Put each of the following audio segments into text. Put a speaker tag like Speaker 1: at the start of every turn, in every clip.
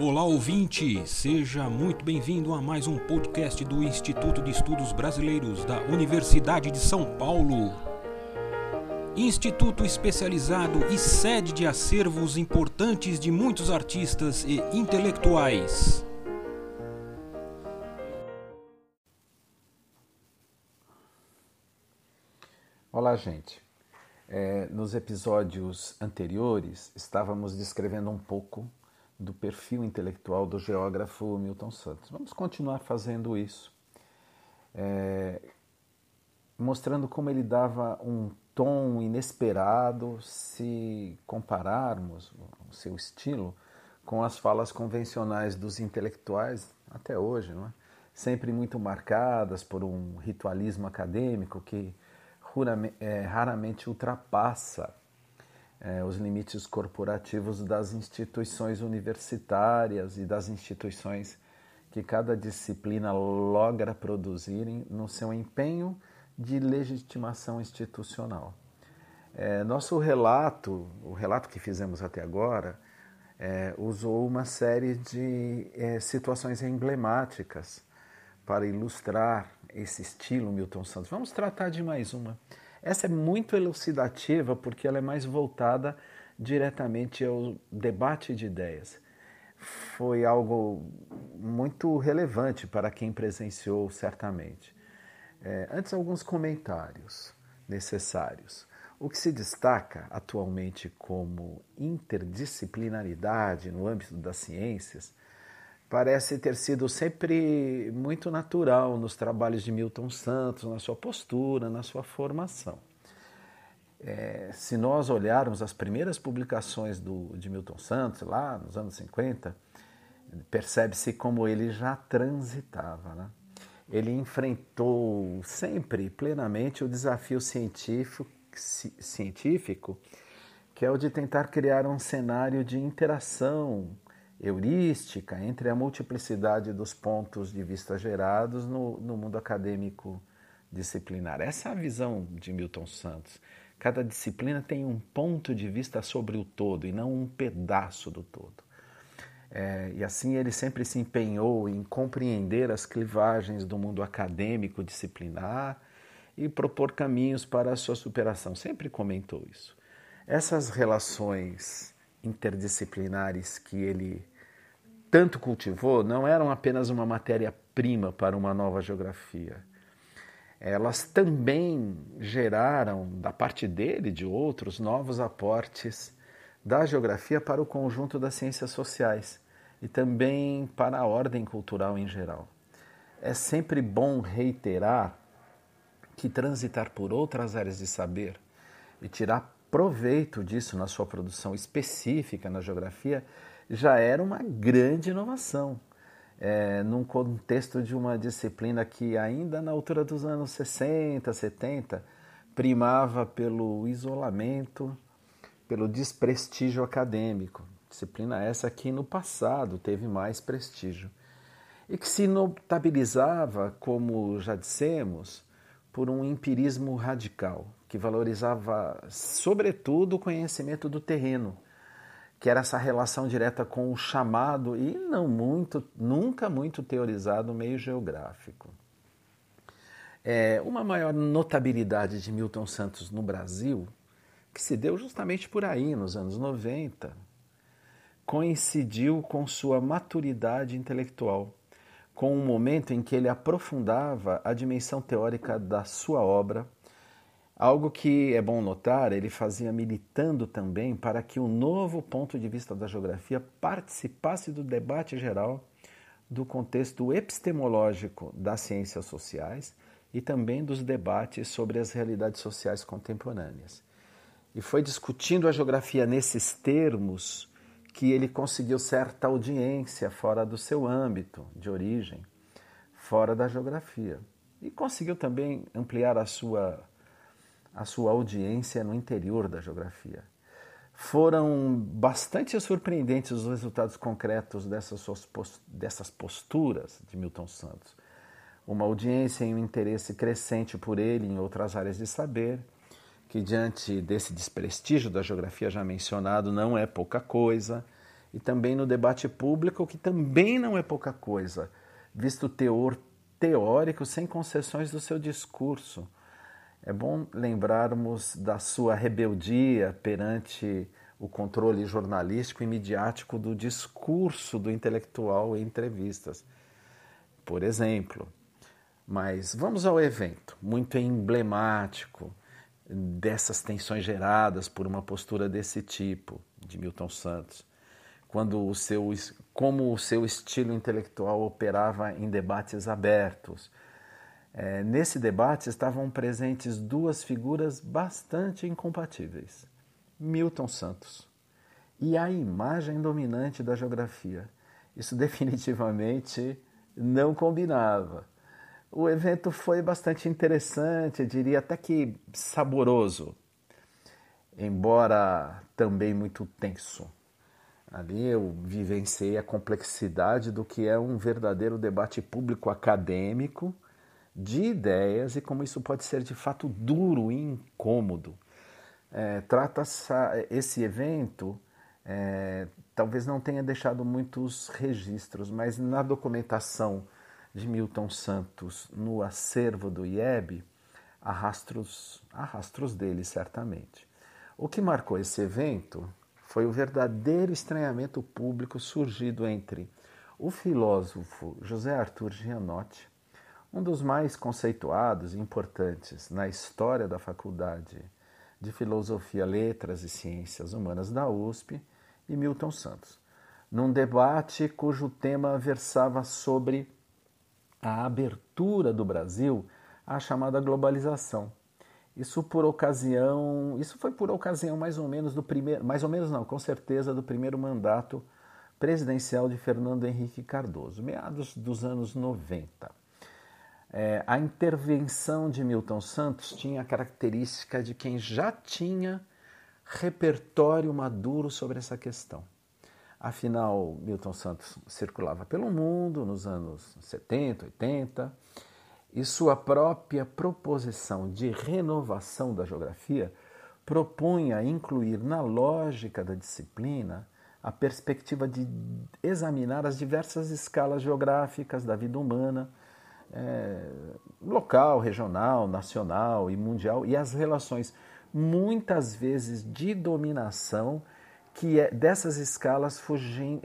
Speaker 1: Olá ouvinte, seja muito bem-vindo a mais um podcast do Instituto de Estudos Brasileiros da Universidade de São Paulo. Instituto especializado e sede de acervos importantes de muitos artistas e intelectuais.
Speaker 2: Olá, gente. É, nos episódios anteriores, estávamos descrevendo um pouco do perfil intelectual do geógrafo Milton Santos. Vamos continuar fazendo isso, é, mostrando como ele dava um tom inesperado se compararmos o seu estilo com as falas convencionais dos intelectuais até hoje, não é? sempre muito marcadas por um ritualismo acadêmico que é, raramente ultrapassa é, os limites corporativos das instituições universitárias e das instituições que cada disciplina logra produzirem no seu empenho de legitimação institucional. É, nosso relato, o relato que fizemos até agora, é, usou uma série de é, situações emblemáticas para ilustrar esse estilo Milton Santos. Vamos tratar de mais uma. Essa é muito elucidativa porque ela é mais voltada diretamente ao debate de ideias. Foi algo muito relevante para quem presenciou, certamente. É, antes, alguns comentários necessários. O que se destaca atualmente como interdisciplinaridade no âmbito das ciências parece ter sido sempre muito natural nos trabalhos de Milton Santos, na sua postura, na sua formação. É, se nós olharmos as primeiras publicações do, de Milton Santos, lá nos anos 50, percebe-se como ele já transitava. Né? Ele enfrentou sempre, plenamente, o desafio científico, científico, que é o de tentar criar um cenário de interação heurística entre a multiplicidade dos pontos de vista gerados no, no mundo acadêmico disciplinar. Essa é a visão de Milton Santos. Cada disciplina tem um ponto de vista sobre o todo e não um pedaço do todo. É, e assim ele sempre se empenhou em compreender as clivagens do mundo acadêmico disciplinar e propor caminhos para a sua superação. Sempre comentou isso. Essas relações interdisciplinares que ele tanto cultivou não eram apenas uma matéria-prima para uma nova geografia. Elas também geraram, da parte dele e de outros, novos aportes da geografia para o conjunto das ciências sociais e também para a ordem cultural em geral. É sempre bom reiterar que transitar por outras áreas de saber e tirar proveito disso na sua produção específica na geografia já era uma grande inovação. É, num contexto de uma disciplina que, ainda na altura dos anos 60, 70, primava pelo isolamento, pelo desprestígio acadêmico. Disciplina essa que no passado teve mais prestígio. E que se notabilizava, como já dissemos, por um empirismo radical, que valorizava, sobretudo, o conhecimento do terreno, que era essa relação direta com o chamado e não muito, nunca muito teorizado meio geográfico. É, uma maior notabilidade de Milton Santos no Brasil, que se deu justamente por aí, nos anos 90, coincidiu com sua maturidade intelectual, com um momento em que ele aprofundava a dimensão teórica da sua obra Algo que é bom notar, ele fazia militando também para que o novo ponto de vista da geografia participasse do debate geral do contexto epistemológico das ciências sociais e também dos debates sobre as realidades sociais contemporâneas. E foi discutindo a geografia nesses termos que ele conseguiu certa audiência fora do seu âmbito de origem, fora da geografia. E conseguiu também ampliar a sua a sua audiência no interior da geografia. Foram bastante surpreendentes os resultados concretos dessas, dessas posturas de Milton Santos. Uma audiência e um interesse crescente por ele em outras áreas de saber, que diante desse desprestígio da geografia já mencionado não é pouca coisa, e também no debate público, que também não é pouca coisa, visto o teor teórico sem concessões do seu discurso. É bom lembrarmos da sua rebeldia perante o controle jornalístico e midiático do discurso do intelectual em entrevistas. Por exemplo, mas vamos ao evento, muito emblemático dessas tensões geradas por uma postura desse tipo, de Milton Santos, quando o seu, como o seu estilo intelectual operava em debates abertos. É, nesse debate estavam presentes duas figuras bastante incompatíveis: Milton Santos e a imagem dominante da geografia. Isso definitivamente não combinava. O evento foi bastante interessante, diria até que saboroso, embora também muito tenso. Ali eu vivenciei a complexidade do que é um verdadeiro debate público acadêmico de ideias e como isso pode ser de fato duro e incômodo. É, trata esse evento é, talvez não tenha deixado muitos registros, mas na documentação de Milton Santos no acervo do IEB, há rastros, há rastros dele, certamente. O que marcou esse evento foi o verdadeiro estranhamento público surgido entre o filósofo José Arthur Gianotti, um dos mais conceituados e importantes na história da Faculdade de Filosofia, Letras e Ciências Humanas da USP, e Milton Santos, num debate cujo tema versava sobre a abertura do Brasil à chamada globalização. Isso por ocasião, isso foi por ocasião mais ou menos do primeiro, mais ou menos não, com certeza do primeiro mandato presidencial de Fernando Henrique Cardoso, meados dos anos 90. É, a intervenção de Milton Santos tinha a característica de quem já tinha repertório maduro sobre essa questão. Afinal, Milton Santos circulava pelo mundo nos anos 70, 80, e sua própria proposição de renovação da geografia propunha incluir na lógica da disciplina a perspectiva de examinar as diversas escalas geográficas da vida humana, é, local, regional, nacional e mundial, e as relações muitas vezes de dominação que é dessas escalas fugindo,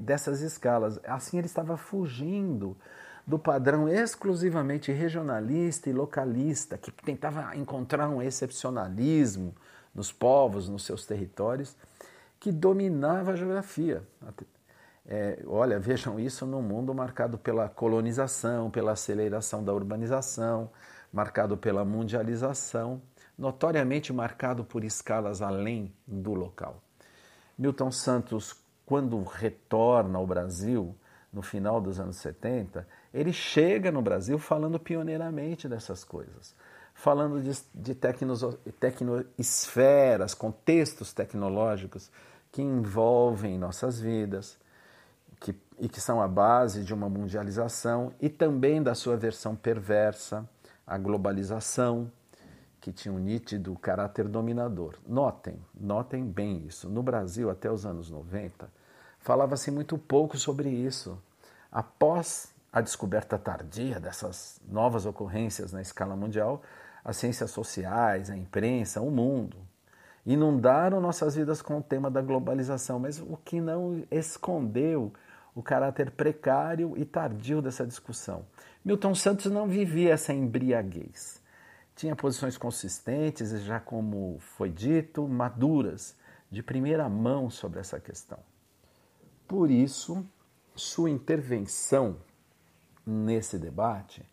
Speaker 2: dessas escalas. Assim ele estava fugindo do padrão exclusivamente regionalista e localista, que tentava encontrar um excepcionalismo nos povos, nos seus territórios, que dominava a geografia. É, olha, vejam isso num mundo marcado pela colonização, pela aceleração da urbanização, marcado pela mundialização, notoriamente marcado por escalas além do local. Milton Santos, quando retorna ao Brasil, no final dos anos 70, ele chega no Brasil falando pioneiramente dessas coisas, falando de, de contextos tecnológicos que envolvem nossas vidas que, e que são a base de uma mundialização e também da sua versão perversa, a globalização, que tinha um nítido caráter dominador. Notem, notem bem isso. No Brasil, até os anos 90, falava-se muito pouco sobre isso. Após a descoberta tardia dessas novas ocorrências na escala mundial, as ciências sociais, a imprensa, o mundo inundaram nossas vidas com o tema da globalização, mas o que não escondeu o caráter precário e tardio dessa discussão. Milton Santos não vivia essa embriaguez tinha posições consistentes e, já como foi dito, maduras, de primeira mão sobre essa questão. Por isso, sua intervenção nesse debate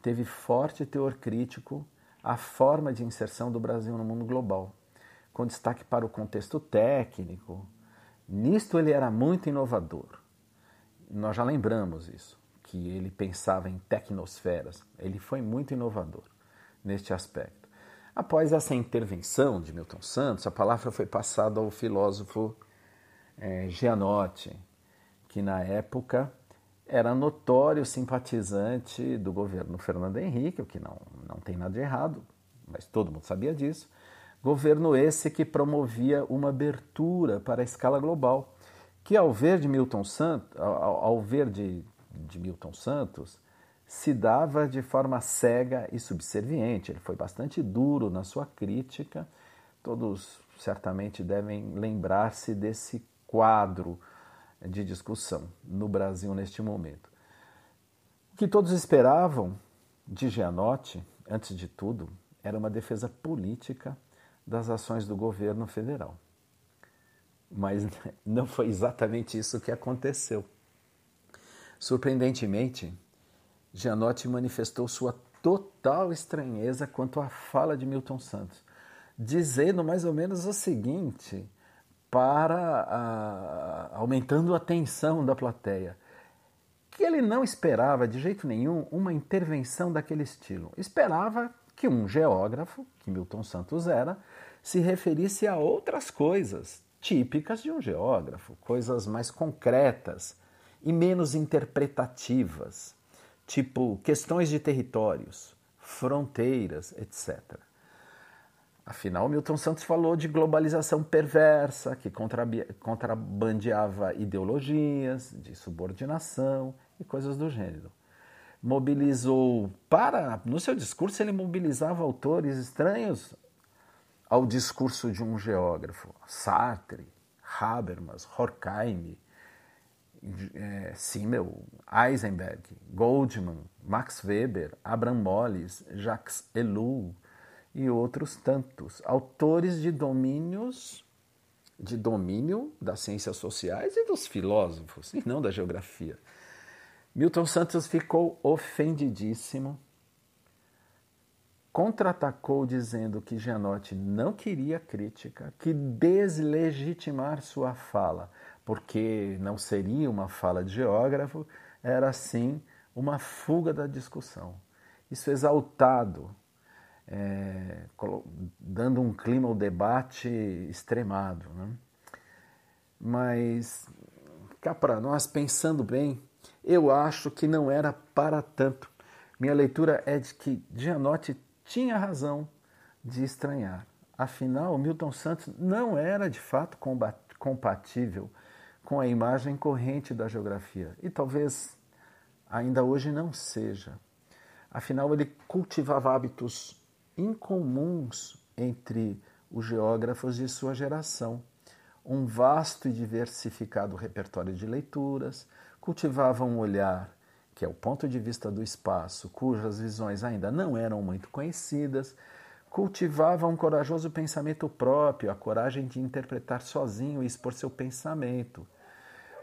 Speaker 2: teve forte teor crítico à forma de inserção do Brasil no mundo global, com destaque para o contexto técnico. Nisto ele era muito inovador. Nós já lembramos isso, que ele pensava em tecnosferas. Ele foi muito inovador neste aspecto. Após essa intervenção de Milton Santos, a palavra foi passada ao filósofo é, Gianotti, que na época era notório simpatizante do governo Fernando Henrique, o que não, não tem nada de errado, mas todo mundo sabia disso. Governo esse que promovia uma abertura para a escala global, que ao ver de Milton Santos, ao, ao ver de, de Milton Santos, se dava de forma cega e subserviente. Ele foi bastante duro na sua crítica. Todos certamente devem lembrar-se desse quadro de discussão no Brasil neste momento. O que todos esperavam de Gianotti, antes de tudo, era uma defesa política das ações do governo federal. Mas não foi exatamente isso que aconteceu. Surpreendentemente, Gianotti manifestou sua total estranheza quanto à fala de Milton Santos, dizendo mais ou menos o seguinte, para a, aumentando a tensão da plateia, que ele não esperava de jeito nenhum uma intervenção daquele estilo. Esperava que um geógrafo, que Milton Santos era, se referisse a outras coisas típicas de um geógrafo, coisas mais concretas e menos interpretativas tipo questões de territórios, fronteiras, etc. Afinal, Milton Santos falou de globalização perversa, que contrabandeava ideologias de subordinação e coisas do gênero. Mobilizou para, no seu discurso, ele mobilizava autores estranhos ao discurso de um geógrafo, Sartre, Habermas, Horkheim, é, Simmel, Eisenberg, Goldman, Max Weber, Abraham Mollis, Jacques Ellul e outros tantos, autores de domínios de domínio das ciências sociais e dos filósofos, e não da geografia. Milton Santos ficou ofendidíssimo, contra-atacou dizendo que Gianotti não queria crítica, que deslegitimar sua fala porque não seria uma fala de geógrafo, era sim uma fuga da discussão. Isso exaltado, é, dando um clima ao debate extremado. Né? Mas, cá para nós, pensando bem, eu acho que não era para tanto. Minha leitura é de que Gianotti tinha razão de estranhar. Afinal, Milton Santos não era de fato compatível com a imagem corrente da geografia. E talvez ainda hoje não seja. Afinal, ele cultivava hábitos incomuns entre os geógrafos de sua geração. Um vasto e diversificado repertório de leituras, cultivava um olhar que é o ponto de vista do espaço, cujas visões ainda não eram muito conhecidas, cultivava um corajoso pensamento próprio, a coragem de interpretar sozinho e expor seu pensamento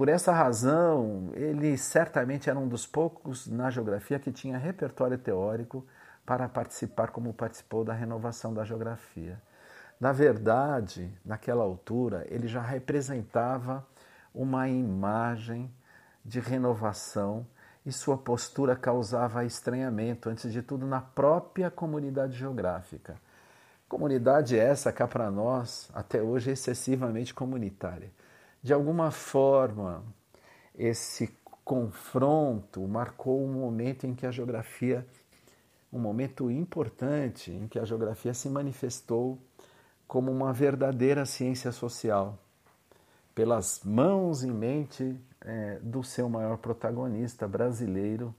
Speaker 2: por essa razão, ele certamente era um dos poucos na geografia que tinha repertório teórico para participar como participou da renovação da geografia. Na verdade, naquela altura, ele já representava uma imagem de renovação e sua postura causava estranhamento, antes de tudo, na própria comunidade geográfica. Comunidade essa cá para nós, até hoje, excessivamente comunitária de alguma forma, esse confronto marcou um momento em que a geografia, um momento importante em que a geografia se manifestou como uma verdadeira ciência social, pelas mãos e mente é, do seu maior protagonista brasileiro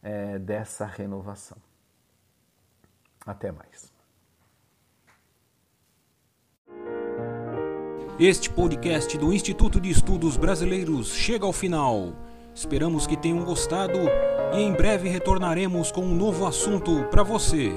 Speaker 2: é, dessa renovação. Até mais.
Speaker 1: Este podcast do Instituto de Estudos Brasileiros chega ao final. Esperamos que tenham gostado e em breve retornaremos com um novo assunto para você.